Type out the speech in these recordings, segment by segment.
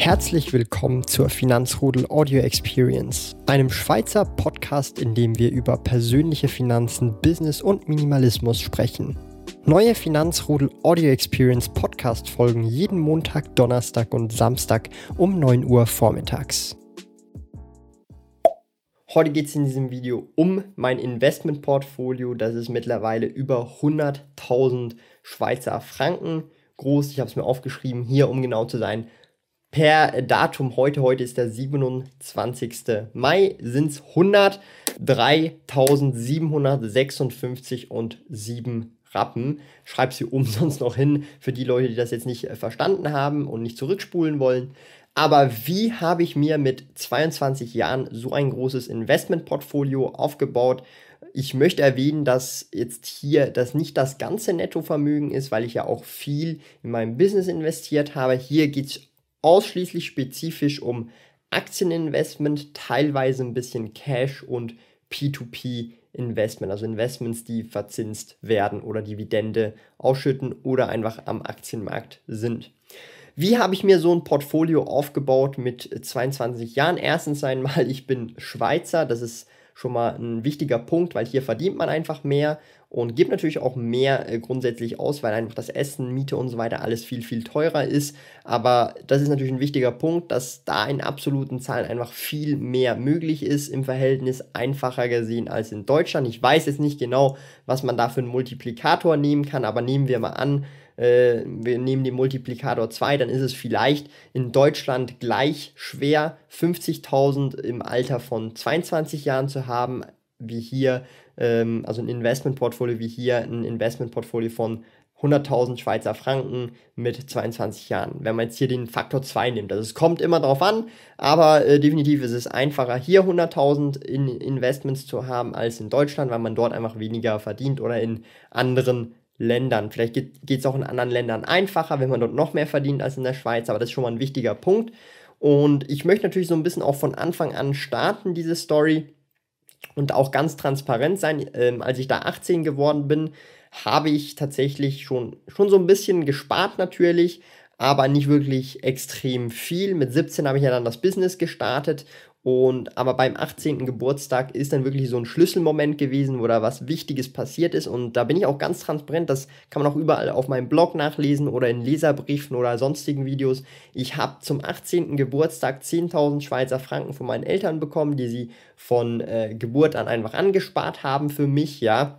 Herzlich willkommen zur Finanzrudel Audio Experience, einem Schweizer Podcast, in dem wir über persönliche Finanzen, Business und Minimalismus sprechen. Neue Finanzrudel Audio Experience Podcast folgen jeden Montag, Donnerstag und Samstag um 9 Uhr vormittags. Heute geht es in diesem Video um mein Investmentportfolio. Das ist mittlerweile über 100.000 Schweizer Franken groß. Ich habe es mir aufgeschrieben, hier um genau zu sein. Per Datum heute, heute ist der 27. Mai, sind es 103.756 und 7 Rappen. Schreib sie umsonst noch hin für die Leute, die das jetzt nicht äh, verstanden haben und nicht zurückspulen wollen. Aber wie habe ich mir mit 22 Jahren so ein großes Investmentportfolio aufgebaut? Ich möchte erwähnen, dass jetzt hier das nicht das ganze Nettovermögen ist, weil ich ja auch viel in meinem Business investiert habe. Hier geht es ausschließlich spezifisch um Aktieninvestment, teilweise ein bisschen Cash und P2P Investment, also Investments, die verzinst werden oder Dividende ausschütten oder einfach am Aktienmarkt sind. Wie habe ich mir so ein Portfolio aufgebaut mit 22 Jahren? Erstens einmal, ich bin Schweizer, das ist schon mal ein wichtiger Punkt, weil hier verdient man einfach mehr und gibt natürlich auch mehr äh, grundsätzlich aus, weil einfach das Essen, Miete und so weiter alles viel, viel teurer ist. Aber das ist natürlich ein wichtiger Punkt, dass da in absoluten Zahlen einfach viel mehr möglich ist, im Verhältnis einfacher gesehen als in Deutschland. Ich weiß jetzt nicht genau, was man da für einen Multiplikator nehmen kann, aber nehmen wir mal an, äh, wir nehmen den Multiplikator 2, dann ist es vielleicht in Deutschland gleich schwer, 50.000 im Alter von 22 Jahren zu haben, wie hier, ähm, also ein Investmentportfolio wie hier, ein Investmentportfolio von 100.000 Schweizer Franken mit 22 Jahren. Wenn man jetzt hier den Faktor 2 nimmt. Also es kommt immer darauf an, aber äh, definitiv ist es einfacher, hier 100.000 in Investments zu haben als in Deutschland, weil man dort einfach weniger verdient oder in anderen Ländern. Vielleicht geht es auch in anderen Ländern einfacher, wenn man dort noch mehr verdient als in der Schweiz, aber das ist schon mal ein wichtiger Punkt. Und ich möchte natürlich so ein bisschen auch von Anfang an starten, diese Story, und auch ganz transparent sein. Ähm, als ich da 18 geworden bin, habe ich tatsächlich schon, schon so ein bisschen gespart natürlich, aber nicht wirklich extrem viel. Mit 17 habe ich ja dann das Business gestartet und aber beim 18. Geburtstag ist dann wirklich so ein Schlüsselmoment gewesen, wo da was Wichtiges passiert ist. Und da bin ich auch ganz transparent. Das kann man auch überall auf meinem Blog nachlesen oder in Leserbriefen oder sonstigen Videos. Ich habe zum 18. Geburtstag 10.000 Schweizer Franken von meinen Eltern bekommen, die sie von äh, Geburt an einfach angespart haben für mich, ja.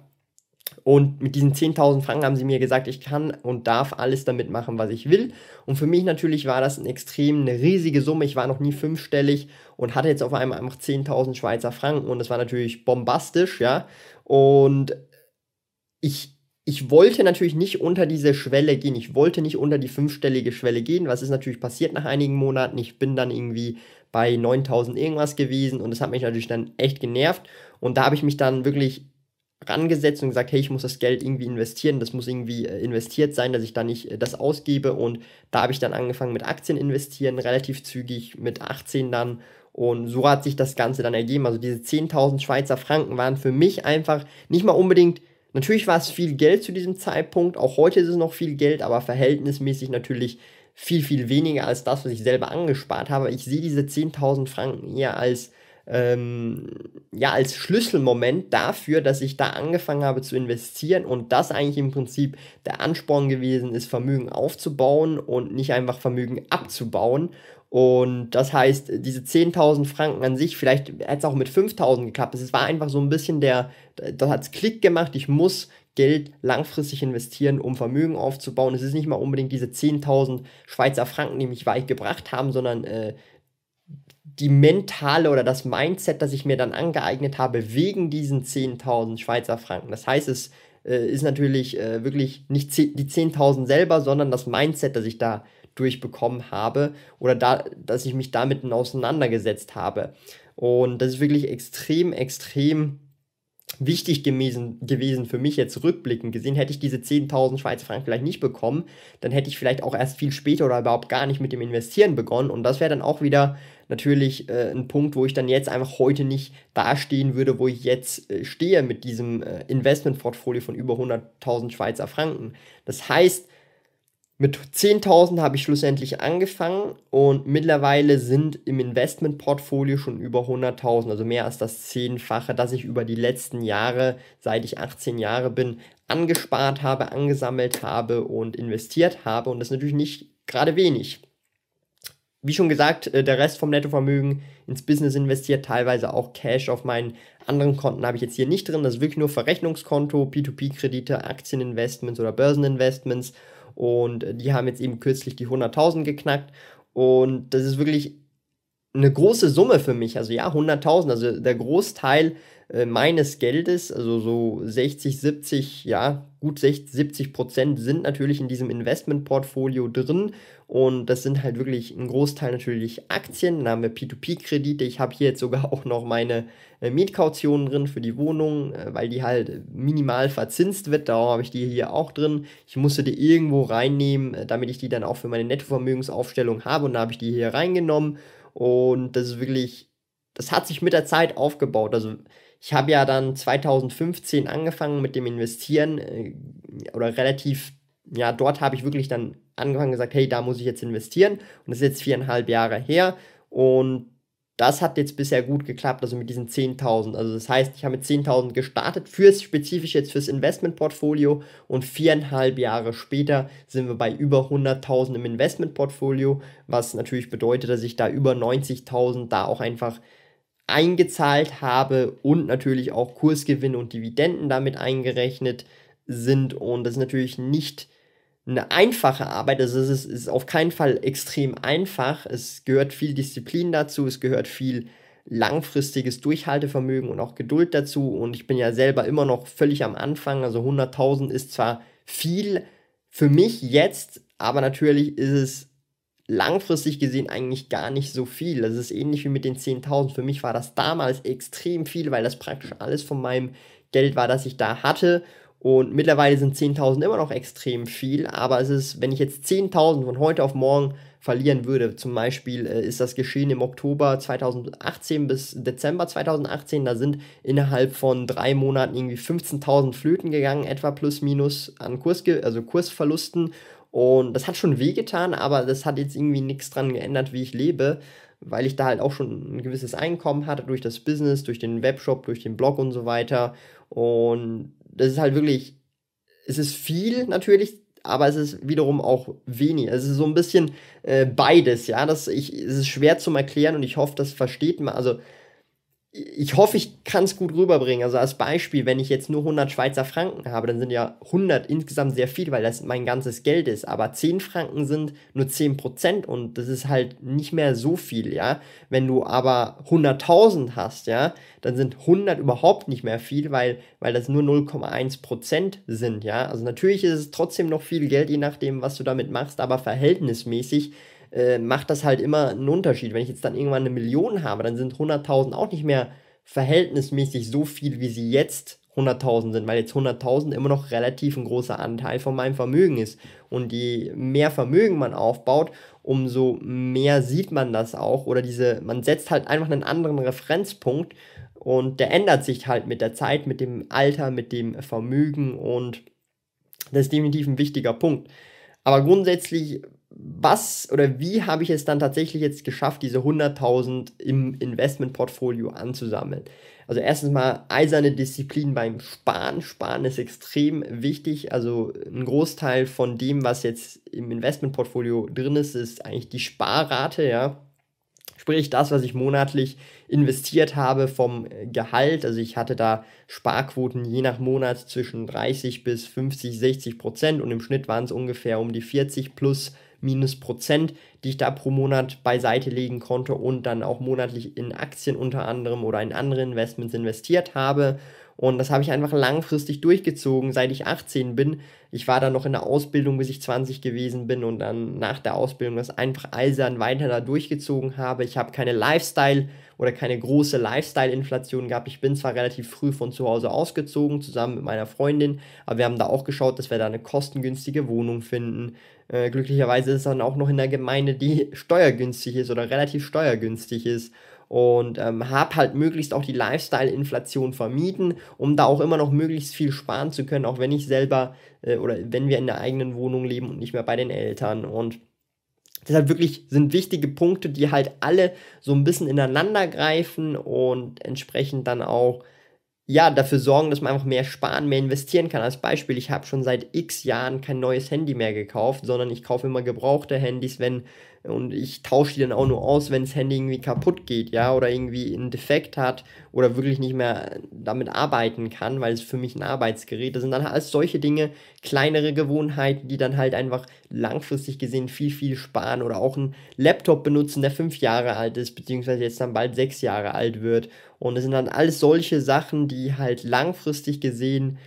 Und mit diesen 10.000 Franken haben sie mir gesagt, ich kann und darf alles damit machen, was ich will. Und für mich natürlich war das ein extrem eine riesige Summe. Ich war noch nie fünfstellig und hatte jetzt auf einmal einfach 10.000 Schweizer Franken und das war natürlich bombastisch, ja. Und ich, ich wollte natürlich nicht unter diese Schwelle gehen. Ich wollte nicht unter die fünfstellige Schwelle gehen. Was ist natürlich passiert nach einigen Monaten? Ich bin dann irgendwie bei 9000 irgendwas gewesen und das hat mich natürlich dann echt genervt. Und da habe ich mich dann wirklich rangesetzt und gesagt, hey, ich muss das Geld irgendwie investieren, das muss irgendwie äh, investiert sein, dass ich da nicht äh, das ausgebe und da habe ich dann angefangen mit Aktien investieren, relativ zügig mit 18 dann und so hat sich das Ganze dann ergeben. Also diese 10.000 Schweizer Franken waren für mich einfach nicht mal unbedingt, natürlich war es viel Geld zu diesem Zeitpunkt, auch heute ist es noch viel Geld, aber verhältnismäßig natürlich viel, viel weniger als das, was ich selber angespart habe. Ich sehe diese 10.000 Franken eher als ähm, ja, als Schlüsselmoment dafür, dass ich da angefangen habe zu investieren und das eigentlich im Prinzip der Ansporn gewesen ist, Vermögen aufzubauen und nicht einfach Vermögen abzubauen. Und das heißt, diese 10.000 Franken an sich, vielleicht hätte es auch mit 5.000 geklappt. Es war einfach so ein bisschen der, da hat es Klick gemacht, ich muss Geld langfristig investieren, um Vermögen aufzubauen. Es ist nicht mal unbedingt diese 10.000 Schweizer Franken, die mich weit gebracht haben, sondern äh, die mentale oder das Mindset, das ich mir dann angeeignet habe, wegen diesen 10.000 Schweizer Franken. Das heißt, es äh, ist natürlich äh, wirklich nicht die 10.000 selber, sondern das Mindset, das ich da durchbekommen habe oder da, dass ich mich damit auseinandergesetzt habe. Und das ist wirklich extrem, extrem wichtig gewesen, gewesen für mich jetzt rückblickend gesehen. Hätte ich diese 10.000 Schweizer Franken vielleicht nicht bekommen, dann hätte ich vielleicht auch erst viel später oder überhaupt gar nicht mit dem Investieren begonnen. Und das wäre dann auch wieder natürlich äh, ein Punkt, wo ich dann jetzt einfach heute nicht dastehen würde, wo ich jetzt äh, stehe mit diesem äh, Investmentportfolio von über 100.000 Schweizer Franken. Das heißt, Mit 10.000 habe ich schlussendlich angefangen und mittlerweile sind im Investmentportfolio schon über 100.000, also mehr als das Zehnfache, das ich über die letzten Jahre, seit ich 18 Jahre bin, angespart habe, angesammelt habe und investiert habe. Und das ist natürlich nicht gerade wenig. Wie schon gesagt, äh, der Rest vom Nettovermögen ins Business investiert, teilweise auch Cash auf meinen anderen Konten habe ich jetzt hier nicht drin. Das ist wirklich nur Verrechnungskonto, P2P-Kredite, Aktieninvestments oder Börseninvestments. Und die haben jetzt eben kürzlich die 100.000 geknackt. Und das ist wirklich eine große Summe für mich. Also ja, 100.000, also der Großteil äh, meines Geldes, also so 60, 70, ja, gut 60, 70 Prozent sind natürlich in diesem Investmentportfolio drin und das sind halt wirklich ein Großteil natürlich Aktien. Dann haben wir P2P-Kredite. Ich habe hier jetzt sogar auch noch meine äh, Mietkautionen drin für die Wohnung, äh, weil die halt minimal verzinst wird. Darum habe ich die hier auch drin. Ich musste die irgendwo reinnehmen, äh, damit ich die dann auch für meine Nettovermögensaufstellung habe und da habe ich die hier reingenommen und das ist wirklich, das hat sich mit der Zeit aufgebaut. Also ich habe ja dann 2015 angefangen mit dem Investieren äh, oder relativ, ja, dort habe ich wirklich dann angefangen gesagt, hey, da muss ich jetzt investieren. Und das ist jetzt viereinhalb Jahre her. Und das hat jetzt bisher gut geklappt, also mit diesen 10.000. Also das heißt, ich habe mit 10.000 gestartet, fürs spezifisch jetzt fürs Investmentportfolio und viereinhalb Jahre später sind wir bei über 100.000 im Investmentportfolio, was natürlich bedeutet, dass ich da über 90.000 da auch einfach eingezahlt habe und natürlich auch Kursgewinne und Dividenden damit eingerechnet sind. Und das ist natürlich nicht eine einfache Arbeit. Also es ist, ist auf keinen Fall extrem einfach. Es gehört viel Disziplin dazu, es gehört viel langfristiges Durchhaltevermögen und auch Geduld dazu. Und ich bin ja selber immer noch völlig am Anfang. Also 100.000 ist zwar viel für mich jetzt, aber natürlich ist es langfristig gesehen eigentlich gar nicht so viel. Das ist ähnlich wie mit den 10.000. Für mich war das damals extrem viel, weil das praktisch alles von meinem Geld war, das ich da hatte. Und mittlerweile sind 10.000 immer noch extrem viel, aber es ist, wenn ich jetzt 10.000 von heute auf morgen verlieren würde, zum Beispiel äh, ist das geschehen im Oktober 2018 bis Dezember 2018, da sind innerhalb von drei Monaten irgendwie 15.000 Flöten gegangen, etwa plus minus an Kurs, also Kursverlusten und das hat schon wehgetan, aber das hat jetzt irgendwie nichts dran geändert, wie ich lebe, weil ich da halt auch schon ein gewisses Einkommen hatte durch das Business, durch den Webshop, durch den Blog und so weiter. Und das ist halt wirklich, es ist viel natürlich, aber es ist wiederum auch wenig. Es ist so ein bisschen äh, beides, ja. Das, ich, es ist schwer zu erklären und ich hoffe, das versteht man. Also ich hoffe, ich kann es gut rüberbringen. Also als Beispiel, wenn ich jetzt nur 100 Schweizer Franken habe, dann sind ja 100 insgesamt sehr viel, weil das mein ganzes Geld ist. Aber 10 Franken sind nur 10% und das ist halt nicht mehr so viel, ja. Wenn du aber 100.000 hast, ja, dann sind 100 überhaupt nicht mehr viel, weil, weil das nur 0,1% sind, ja. Also natürlich ist es trotzdem noch viel Geld, je nachdem, was du damit machst, aber verhältnismäßig äh, macht das halt immer einen Unterschied. Wenn ich jetzt dann irgendwann eine Million habe, dann sind 100.000 auch nicht mehr verhältnismäßig so viel, wie sie jetzt 100.000 sind, weil jetzt 100.000 immer noch relativ ein großer Anteil von meinem Vermögen ist. Und je mehr Vermögen man aufbaut, umso mehr sieht man das auch. Oder diese, man setzt halt einfach einen anderen Referenzpunkt und der ändert sich halt mit der Zeit, mit dem Alter, mit dem Vermögen und das ist definitiv ein wichtiger Punkt. Aber grundsätzlich was oder wie habe ich es dann tatsächlich jetzt geschafft, diese 100.000 im Investmentportfolio anzusammeln? Also erstens mal eiserne Disziplin beim Sparen. Sparen ist extrem wichtig. Also ein Großteil von dem, was jetzt im Investmentportfolio drin ist, ist eigentlich die Sparrate, ja. Sprich, das, was ich monatlich investiert habe vom Gehalt. Also ich hatte da Sparquoten je nach Monat zwischen 30 bis 50, 60 Prozent und im Schnitt waren es ungefähr um die 40 plus minus Prozent, die ich da pro Monat beiseite legen konnte und dann auch monatlich in Aktien unter anderem oder in andere Investments investiert habe. Und das habe ich einfach langfristig durchgezogen, seit ich 18 bin. Ich war dann noch in der Ausbildung, bis ich 20 gewesen bin und dann nach der Ausbildung das einfach eisern weiter da durchgezogen habe. Ich habe keine Lifestyle- oder keine große Lifestyle-Inflation gehabt. Ich bin zwar relativ früh von zu Hause ausgezogen, zusammen mit meiner Freundin, aber wir haben da auch geschaut, dass wir da eine kostengünstige Wohnung finden. Äh, glücklicherweise ist es dann auch noch in der Gemeinde, die steuergünstig ist oder relativ steuergünstig ist. Und ähm, habe halt möglichst auch die Lifestyle-Inflation vermieden, um da auch immer noch möglichst viel sparen zu können, auch wenn ich selber äh, oder wenn wir in der eigenen Wohnung leben und nicht mehr bei den Eltern und Deshalb wirklich sind wichtige Punkte, die halt alle so ein bisschen ineinander greifen und entsprechend dann auch ja, dafür sorgen, dass man einfach mehr sparen, mehr investieren kann. Als Beispiel, ich habe schon seit x Jahren kein neues Handy mehr gekauft, sondern ich kaufe immer gebrauchte Handys, wenn und ich tausche die dann auch nur aus, wenn das Handy irgendwie kaputt geht, ja, oder irgendwie einen Defekt hat oder wirklich nicht mehr damit arbeiten kann, weil es für mich ein Arbeitsgerät ist. Sind dann alles solche Dinge, kleinere Gewohnheiten, die dann halt einfach langfristig gesehen viel, viel sparen oder auch einen Laptop benutzen, der fünf Jahre alt ist, beziehungsweise jetzt dann bald sechs Jahre alt wird. Und es sind dann alles solche Sachen, die halt langfristig gesehen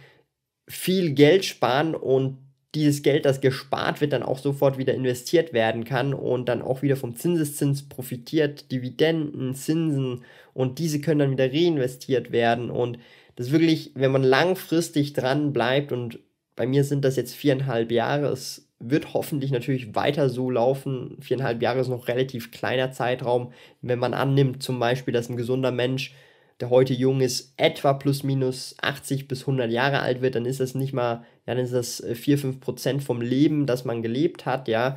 viel Geld sparen und dieses Geld, das gespart wird, dann auch sofort wieder investiert werden kann und dann auch wieder vom Zinseszins profitiert, Dividenden, Zinsen und diese können dann wieder reinvestiert werden und das wirklich, wenn man langfristig dran bleibt und bei mir sind das jetzt viereinhalb Jahre, es wird hoffentlich natürlich weiter so laufen. Viereinhalb Jahre ist noch relativ kleiner Zeitraum. Wenn man annimmt zum Beispiel, dass ein gesunder Mensch der heute jung ist, etwa plus minus 80 bis 100 Jahre alt wird, dann ist das nicht mal, dann ist das 4, äh, 5 Prozent vom Leben, das man gelebt hat, ja.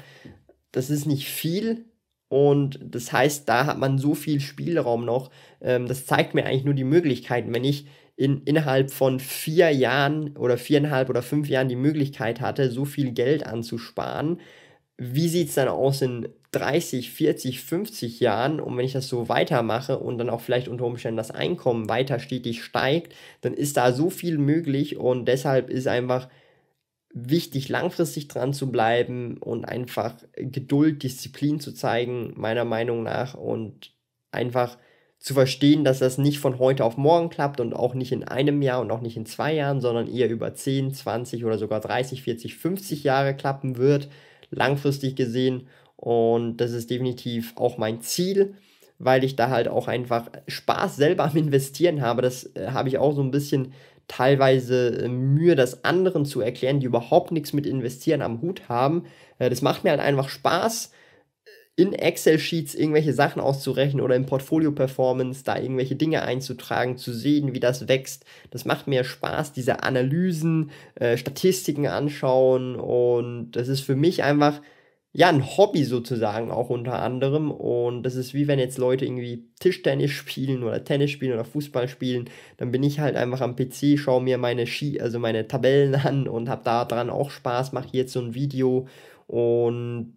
Das ist nicht viel und das heißt, da hat man so viel Spielraum noch. Ähm, das zeigt mir eigentlich nur die Möglichkeiten. Wenn ich in, innerhalb von vier Jahren oder viereinhalb oder fünf Jahren die Möglichkeit hatte, so viel Geld anzusparen, wie sieht es dann aus in 30, 40, 50 Jahren? Und wenn ich das so weitermache und dann auch vielleicht unter Umständen das Einkommen weiter stetig steigt, dann ist da so viel möglich und deshalb ist einfach wichtig, langfristig dran zu bleiben und einfach Geduld, Disziplin zu zeigen, meiner Meinung nach und einfach zu verstehen, dass das nicht von heute auf morgen klappt und auch nicht in einem Jahr und auch nicht in zwei Jahren, sondern eher über 10, 20 oder sogar 30, 40, 50 Jahre klappen wird, langfristig gesehen und das ist definitiv auch mein Ziel, weil ich da halt auch einfach Spaß selber am Investieren habe. Das äh, habe ich auch so ein bisschen teilweise äh, Mühe, das anderen zu erklären, die überhaupt nichts mit Investieren am Hut haben. Äh, das macht mir halt einfach Spaß, in Excel-Sheets irgendwelche Sachen auszurechnen oder im Portfolio-Performance da irgendwelche Dinge einzutragen, zu sehen, wie das wächst. Das macht mir Spaß, diese Analysen, äh, Statistiken anschauen und das ist für mich einfach ja, ein Hobby sozusagen auch unter anderem. Und das ist wie wenn jetzt Leute irgendwie Tischtennis spielen oder Tennis spielen oder Fußball spielen. Dann bin ich halt einfach am PC, schaue mir meine Ski, also meine Tabellen an und habe da dran auch Spaß, mache jetzt so ein Video. Und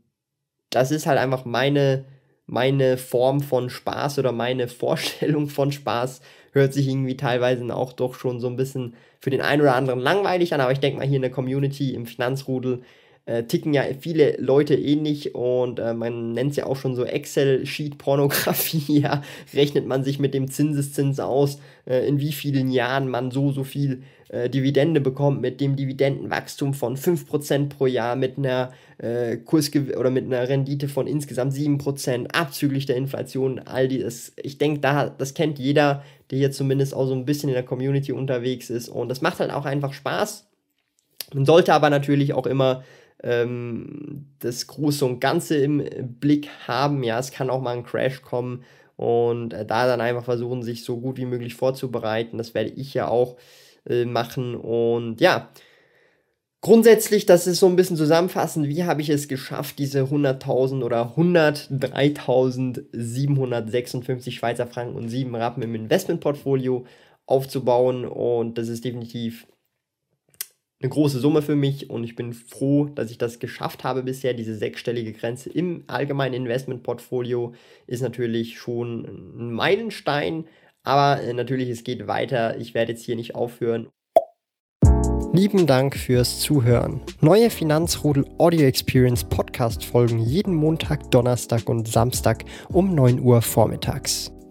das ist halt einfach meine, meine Form von Spaß oder meine Vorstellung von Spaß. Hört sich irgendwie teilweise auch doch schon so ein bisschen für den einen oder anderen langweilig an, aber ich denke mal hier in der Community im Finanzrudel äh, ticken ja viele Leute ähnlich und äh, man nennt es ja auch schon so Excel-Sheet-Pornografie. ja, rechnet man sich mit dem Zinseszins aus, äh, in wie vielen Jahren man so, so viel äh, Dividende bekommt, mit dem Dividendenwachstum von 5% pro Jahr, mit einer äh, Kursgew oder mit einer Rendite von insgesamt 7%, abzüglich der Inflation, all dieses. Ich denke, da, das kennt jeder, der hier zumindest auch so ein bisschen in der Community unterwegs ist. Und das macht halt auch einfach Spaß. Man sollte aber natürlich auch immer ähm, das Große und Ganze im Blick haben. Ja, es kann auch mal ein Crash kommen und äh, da dann einfach versuchen, sich so gut wie möglich vorzubereiten. Das werde ich ja auch äh, machen und ja. Grundsätzlich, das ist so ein bisschen zusammenfassend, wie habe ich es geschafft, diese 100.000 oder 103.756 Schweizer Franken und 7 Rappen im Investmentportfolio aufzubauen und das ist definitiv eine große Summe für mich und ich bin froh, dass ich das geschafft habe bisher. Diese sechsstellige Grenze im allgemeinen Investmentportfolio ist natürlich schon ein Meilenstein, aber äh, natürlich, es geht weiter. Ich werde jetzt hier nicht aufhören. Lieben Dank fürs Zuhören. Neue Finanzrudel Audio Experience Podcast folgen jeden Montag, Donnerstag und Samstag um 9 Uhr vormittags.